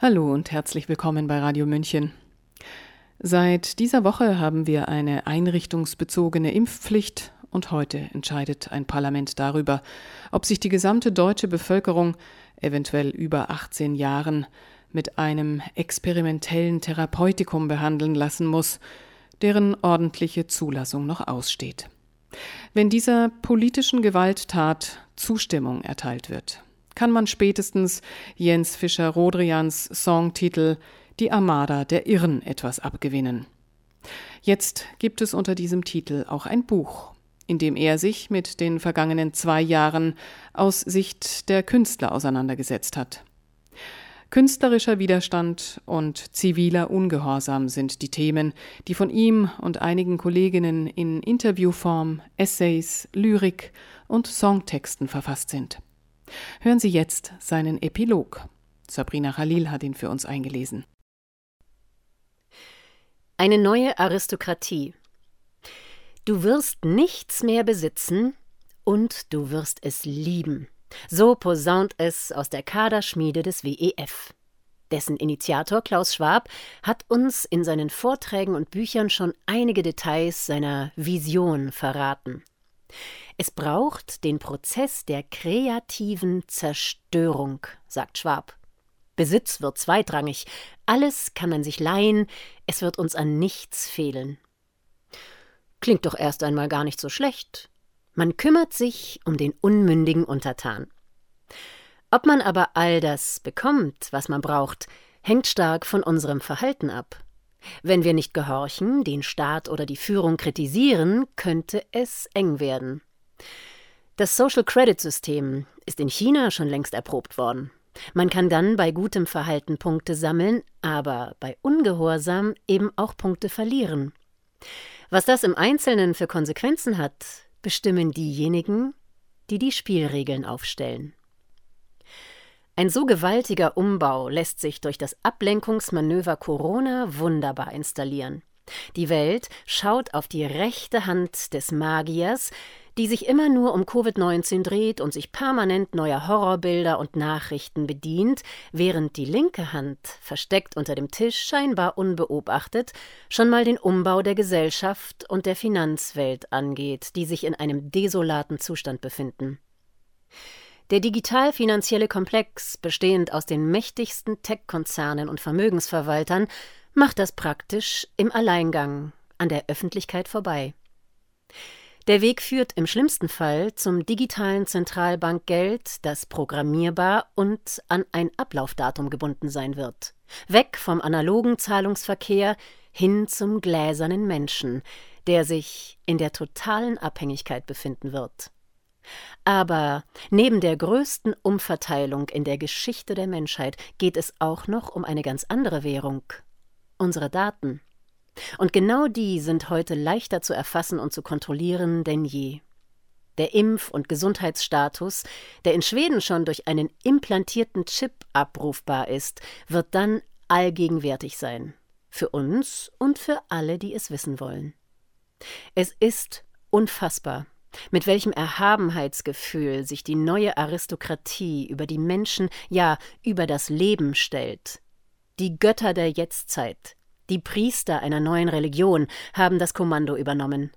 Hallo und herzlich willkommen bei Radio München. Seit dieser Woche haben wir eine einrichtungsbezogene Impfpflicht und heute entscheidet ein Parlament darüber, ob sich die gesamte deutsche Bevölkerung, eventuell über 18 Jahren, mit einem experimentellen Therapeutikum behandeln lassen muss, deren ordentliche Zulassung noch aussteht. Wenn dieser politischen Gewalttat Zustimmung erteilt wird, kann man spätestens Jens Fischer-Rodrians Songtitel Die Armada der Irren etwas abgewinnen. Jetzt gibt es unter diesem Titel auch ein Buch, in dem er sich mit den vergangenen zwei Jahren aus Sicht der Künstler auseinandergesetzt hat. Künstlerischer Widerstand und ziviler Ungehorsam sind die Themen, die von ihm und einigen Kolleginnen in Interviewform, Essays, Lyrik und Songtexten verfasst sind. Hören Sie jetzt seinen Epilog. Sabrina Khalil hat ihn für uns eingelesen. Eine neue Aristokratie. Du wirst nichts mehr besitzen und du wirst es lieben. So posaunt es aus der Kaderschmiede des WEF. Dessen Initiator Klaus Schwab hat uns in seinen Vorträgen und Büchern schon einige Details seiner Vision verraten. Es braucht den Prozess der kreativen Zerstörung, sagt Schwab. Besitz wird zweitrangig, alles kann man sich leihen, es wird uns an nichts fehlen. Klingt doch erst einmal gar nicht so schlecht. Man kümmert sich um den unmündigen Untertan. Ob man aber all das bekommt, was man braucht, hängt stark von unserem Verhalten ab. Wenn wir nicht gehorchen, den Staat oder die Führung kritisieren, könnte es eng werden. Das Social Credit System ist in China schon längst erprobt worden. Man kann dann bei gutem Verhalten Punkte sammeln, aber bei Ungehorsam eben auch Punkte verlieren. Was das im Einzelnen für Konsequenzen hat, bestimmen diejenigen, die die Spielregeln aufstellen. Ein so gewaltiger Umbau lässt sich durch das Ablenkungsmanöver Corona wunderbar installieren. Die Welt schaut auf die rechte Hand des Magiers, die sich immer nur um Covid-19 dreht und sich permanent neuer Horrorbilder und Nachrichten bedient, während die linke Hand, versteckt unter dem Tisch, scheinbar unbeobachtet, schon mal den Umbau der Gesellschaft und der Finanzwelt angeht, die sich in einem desolaten Zustand befinden. Der digital-finanzielle Komplex, bestehend aus den mächtigsten Tech-Konzernen und Vermögensverwaltern, macht das praktisch im Alleingang an der Öffentlichkeit vorbei. Der Weg führt im schlimmsten Fall zum digitalen Zentralbankgeld, das programmierbar und an ein Ablaufdatum gebunden sein wird. Weg vom analogen Zahlungsverkehr hin zum gläsernen Menschen, der sich in der totalen Abhängigkeit befinden wird. Aber neben der größten Umverteilung in der Geschichte der Menschheit geht es auch noch um eine ganz andere Währung unsere Daten. Und genau die sind heute leichter zu erfassen und zu kontrollieren denn je. Der Impf- und Gesundheitsstatus, der in Schweden schon durch einen implantierten Chip abrufbar ist, wird dann allgegenwärtig sein. Für uns und für alle, die es wissen wollen. Es ist unfassbar, mit welchem Erhabenheitsgefühl sich die neue Aristokratie über die Menschen, ja über das Leben stellt. Die Götter der Jetztzeit, die Priester einer neuen Religion haben das Kommando übernommen.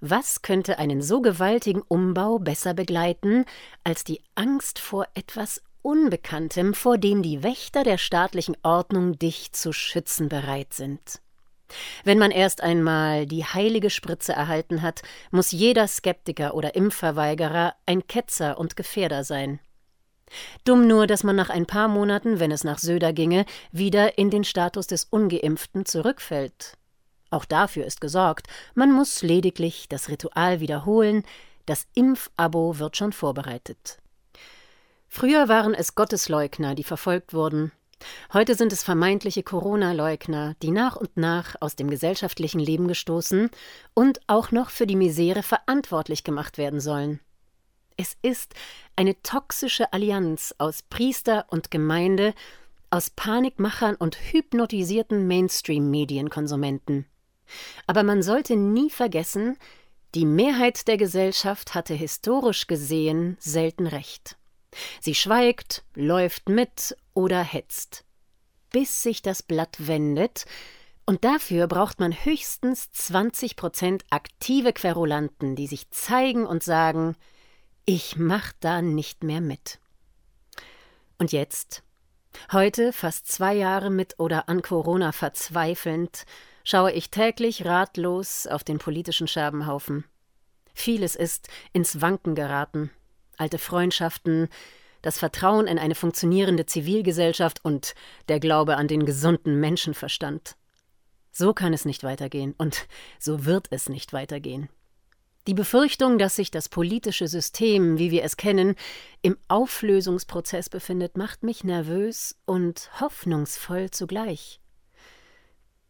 Was könnte einen so gewaltigen Umbau besser begleiten als die Angst vor etwas Unbekanntem, vor dem die Wächter der staatlichen Ordnung dich zu schützen bereit sind? Wenn man erst einmal die heilige Spritze erhalten hat, muss jeder Skeptiker oder Impfverweigerer ein Ketzer und Gefährder sein. Dumm nur, dass man nach ein paar Monaten, wenn es nach Söder ginge, wieder in den Status des Ungeimpften zurückfällt. Auch dafür ist gesorgt, man muss lediglich das Ritual wiederholen, das Impfabo wird schon vorbereitet. Früher waren es Gottesleugner, die verfolgt wurden. Heute sind es vermeintliche Corona-Leugner, die nach und nach aus dem gesellschaftlichen Leben gestoßen und auch noch für die Misere verantwortlich gemacht werden sollen. Es ist eine toxische Allianz aus Priester und Gemeinde, aus Panikmachern und hypnotisierten Mainstream-Medienkonsumenten. Aber man sollte nie vergessen, die Mehrheit der Gesellschaft hatte historisch gesehen selten recht. Sie schweigt, läuft mit oder hetzt. Bis sich das Blatt wendet, und dafür braucht man höchstens 20 Prozent aktive Querulanten, die sich zeigen und sagen, ich mach da nicht mehr mit. Und jetzt? Heute, fast zwei Jahre mit oder an Corona verzweifelnd, schaue ich täglich ratlos auf den politischen Scherbenhaufen. Vieles ist ins Wanken geraten. Alte Freundschaften, das Vertrauen in eine funktionierende Zivilgesellschaft und der Glaube an den gesunden Menschenverstand. So kann es nicht weitergehen und so wird es nicht weitergehen. Die Befürchtung, dass sich das politische System, wie wir es kennen, im Auflösungsprozess befindet, macht mich nervös und hoffnungsvoll zugleich.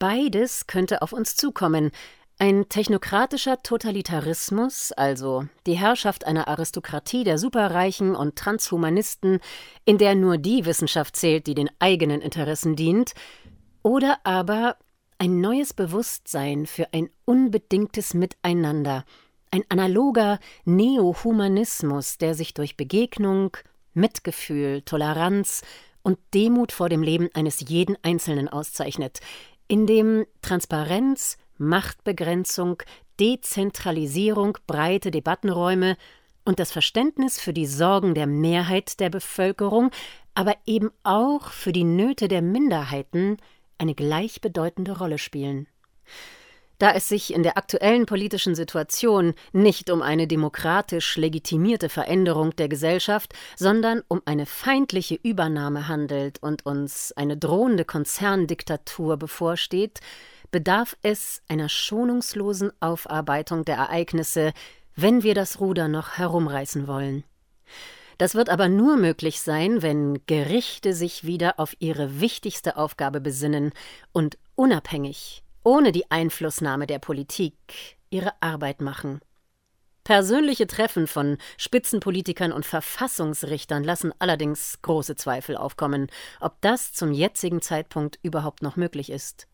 Beides könnte auf uns zukommen. Ein technokratischer Totalitarismus, also die Herrschaft einer Aristokratie der Superreichen und Transhumanisten, in der nur die Wissenschaft zählt, die den eigenen Interessen dient, oder aber ein neues Bewusstsein für ein unbedingtes Miteinander, ein analoger Neohumanismus, der sich durch Begegnung, Mitgefühl, Toleranz und Demut vor dem Leben eines jeden Einzelnen auszeichnet, in dem Transparenz, Machtbegrenzung, Dezentralisierung, breite Debattenräume und das Verständnis für die Sorgen der Mehrheit der Bevölkerung, aber eben auch für die Nöte der Minderheiten eine gleichbedeutende Rolle spielen. Da es sich in der aktuellen politischen Situation nicht um eine demokratisch legitimierte Veränderung der Gesellschaft, sondern um eine feindliche Übernahme handelt und uns eine drohende Konzerndiktatur bevorsteht, bedarf es einer schonungslosen Aufarbeitung der Ereignisse, wenn wir das Ruder noch herumreißen wollen. Das wird aber nur möglich sein, wenn Gerichte sich wieder auf ihre wichtigste Aufgabe besinnen und unabhängig, ohne die Einflussnahme der Politik, ihre Arbeit machen. Persönliche Treffen von Spitzenpolitikern und Verfassungsrichtern lassen allerdings große Zweifel aufkommen, ob das zum jetzigen Zeitpunkt überhaupt noch möglich ist.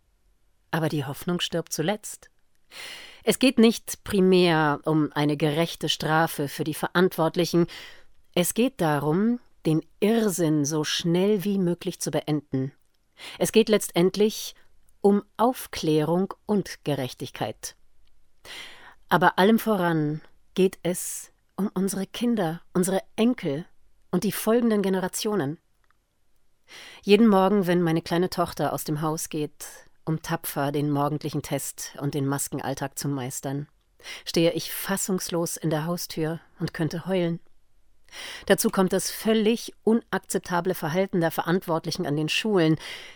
Aber die Hoffnung stirbt zuletzt. Es geht nicht primär um eine gerechte Strafe für die Verantwortlichen, es geht darum, den Irrsinn so schnell wie möglich zu beenden. Es geht letztendlich um Aufklärung und Gerechtigkeit. Aber allem voran geht es um unsere Kinder, unsere Enkel und die folgenden Generationen. Jeden Morgen, wenn meine kleine Tochter aus dem Haus geht, um tapfer den morgendlichen Test und den Maskenalltag zu meistern, stehe ich fassungslos in der Haustür und könnte heulen. Dazu kommt das völlig unakzeptable Verhalten der Verantwortlichen an den Schulen,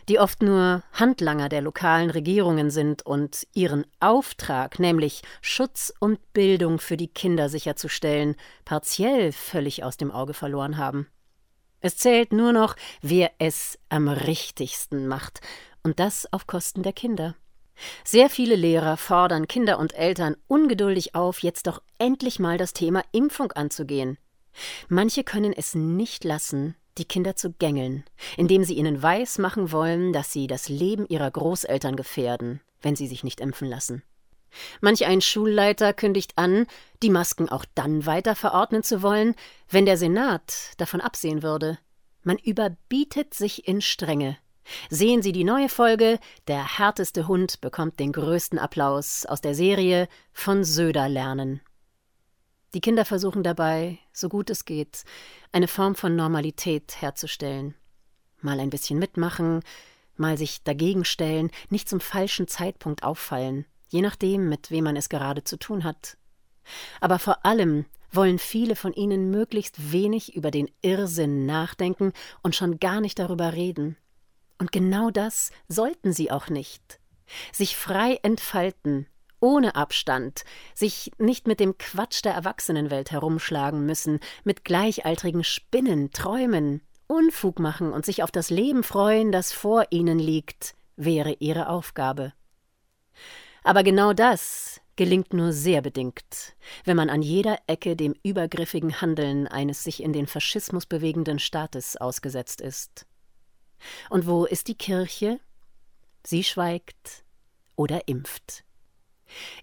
die oft nur Handlanger der lokalen Regierungen sind und ihren Auftrag, nämlich Schutz und Bildung für die Kinder sicherzustellen, partiell völlig aus dem Auge verloren haben. Es zählt nur noch, wer es am richtigsten macht, und das auf Kosten der Kinder. Sehr viele Lehrer fordern Kinder und Eltern ungeduldig auf, jetzt doch endlich mal das Thema Impfung anzugehen. Manche können es nicht lassen, die Kinder zu gängeln, indem sie ihnen weismachen wollen, dass sie das Leben ihrer Großeltern gefährden, wenn sie sich nicht impfen lassen. Manch ein Schulleiter kündigt an, die Masken auch dann weiter verordnen zu wollen, wenn der Senat davon absehen würde. Man überbietet sich in Strenge. Sehen Sie die neue Folge Der härteste Hund bekommt den größten Applaus aus der Serie von Söder lernen. Die Kinder versuchen dabei, so gut es geht, eine Form von Normalität herzustellen. Mal ein bisschen mitmachen, mal sich dagegen stellen, nicht zum falschen Zeitpunkt auffallen, je nachdem, mit wem man es gerade zu tun hat. Aber vor allem wollen viele von ihnen möglichst wenig über den Irrsinn nachdenken und schon gar nicht darüber reden. Und genau das sollten sie auch nicht. Sich frei entfalten, ohne Abstand, sich nicht mit dem Quatsch der Erwachsenenwelt herumschlagen müssen, mit gleichaltrigen Spinnen, Träumen, Unfug machen und sich auf das Leben freuen, das vor ihnen liegt, wäre ihre Aufgabe. Aber genau das gelingt nur sehr bedingt, wenn man an jeder Ecke dem übergriffigen Handeln eines sich in den Faschismus bewegenden Staates ausgesetzt ist. Und wo ist die Kirche? Sie schweigt oder impft.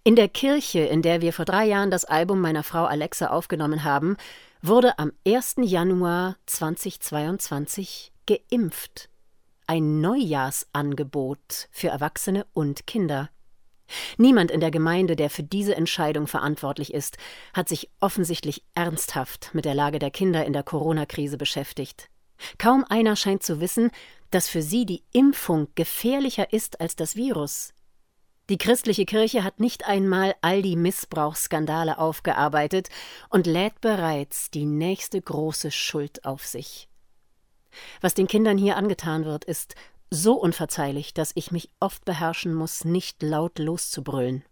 In der Kirche, in der wir vor drei Jahren das Album meiner Frau Alexa aufgenommen haben, wurde am 1. Januar 2022 geimpft. Ein Neujahrsangebot für Erwachsene und Kinder. Niemand in der Gemeinde, der für diese Entscheidung verantwortlich ist, hat sich offensichtlich ernsthaft mit der Lage der Kinder in der Corona-Krise beschäftigt. Kaum einer scheint zu wissen, dass für sie die Impfung gefährlicher ist als das Virus. Die christliche Kirche hat nicht einmal all die Missbrauchsskandale aufgearbeitet und lädt bereits die nächste große Schuld auf sich. Was den Kindern hier angetan wird, ist so unverzeihlich, dass ich mich oft beherrschen muss, nicht laut loszubrüllen.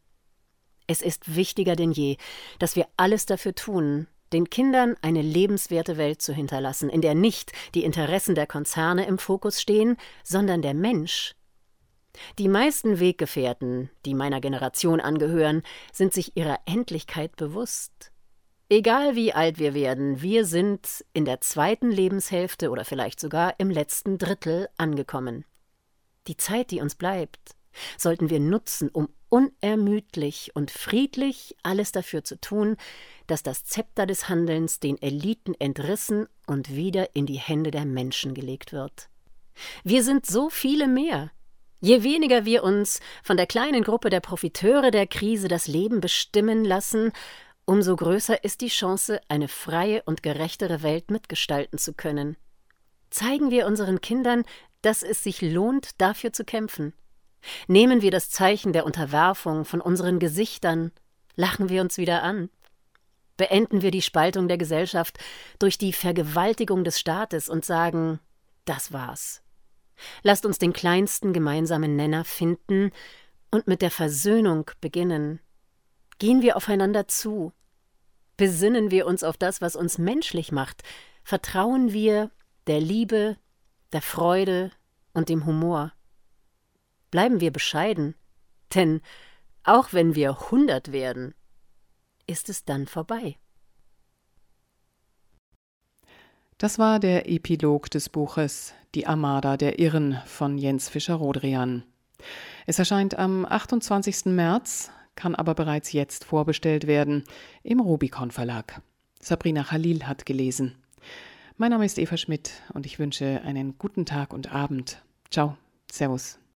Es ist wichtiger denn je, dass wir alles dafür tun, den Kindern eine lebenswerte Welt zu hinterlassen, in der nicht die Interessen der Konzerne im Fokus stehen, sondern der Mensch. Die meisten Weggefährten, die meiner Generation angehören, sind sich ihrer Endlichkeit bewusst. Egal wie alt wir werden, wir sind in der zweiten Lebenshälfte oder vielleicht sogar im letzten Drittel angekommen. Die Zeit, die uns bleibt, sollten wir nutzen, um unermüdlich und friedlich alles dafür zu tun, dass das Zepter des Handelns den Eliten entrissen und wieder in die Hände der Menschen gelegt wird. Wir sind so viele mehr. Je weniger wir uns von der kleinen Gruppe der Profiteure der Krise das Leben bestimmen lassen, umso größer ist die Chance, eine freie und gerechtere Welt mitgestalten zu können. Zeigen wir unseren Kindern, dass es sich lohnt, dafür zu kämpfen. Nehmen wir das Zeichen der Unterwerfung von unseren Gesichtern, lachen wir uns wieder an. Beenden wir die Spaltung der Gesellschaft durch die Vergewaltigung des Staates und sagen, das war's. Lasst uns den kleinsten gemeinsamen Nenner finden und mit der Versöhnung beginnen. Gehen wir aufeinander zu, Besinnen wir uns auf das, was uns menschlich macht. Vertrauen wir der Liebe, der Freude und dem Humor. Bleiben wir bescheiden, denn auch wenn wir hundert werden, ist es dann vorbei. Das war der Epilog des Buches Die Armada der Irren von Jens Fischer-Rodrian. Es erscheint am 28. März kann aber bereits jetzt vorbestellt werden im Rubicon Verlag. Sabrina Khalil hat gelesen. Mein Name ist Eva Schmidt und ich wünsche einen guten Tag und Abend. Ciao, Servus.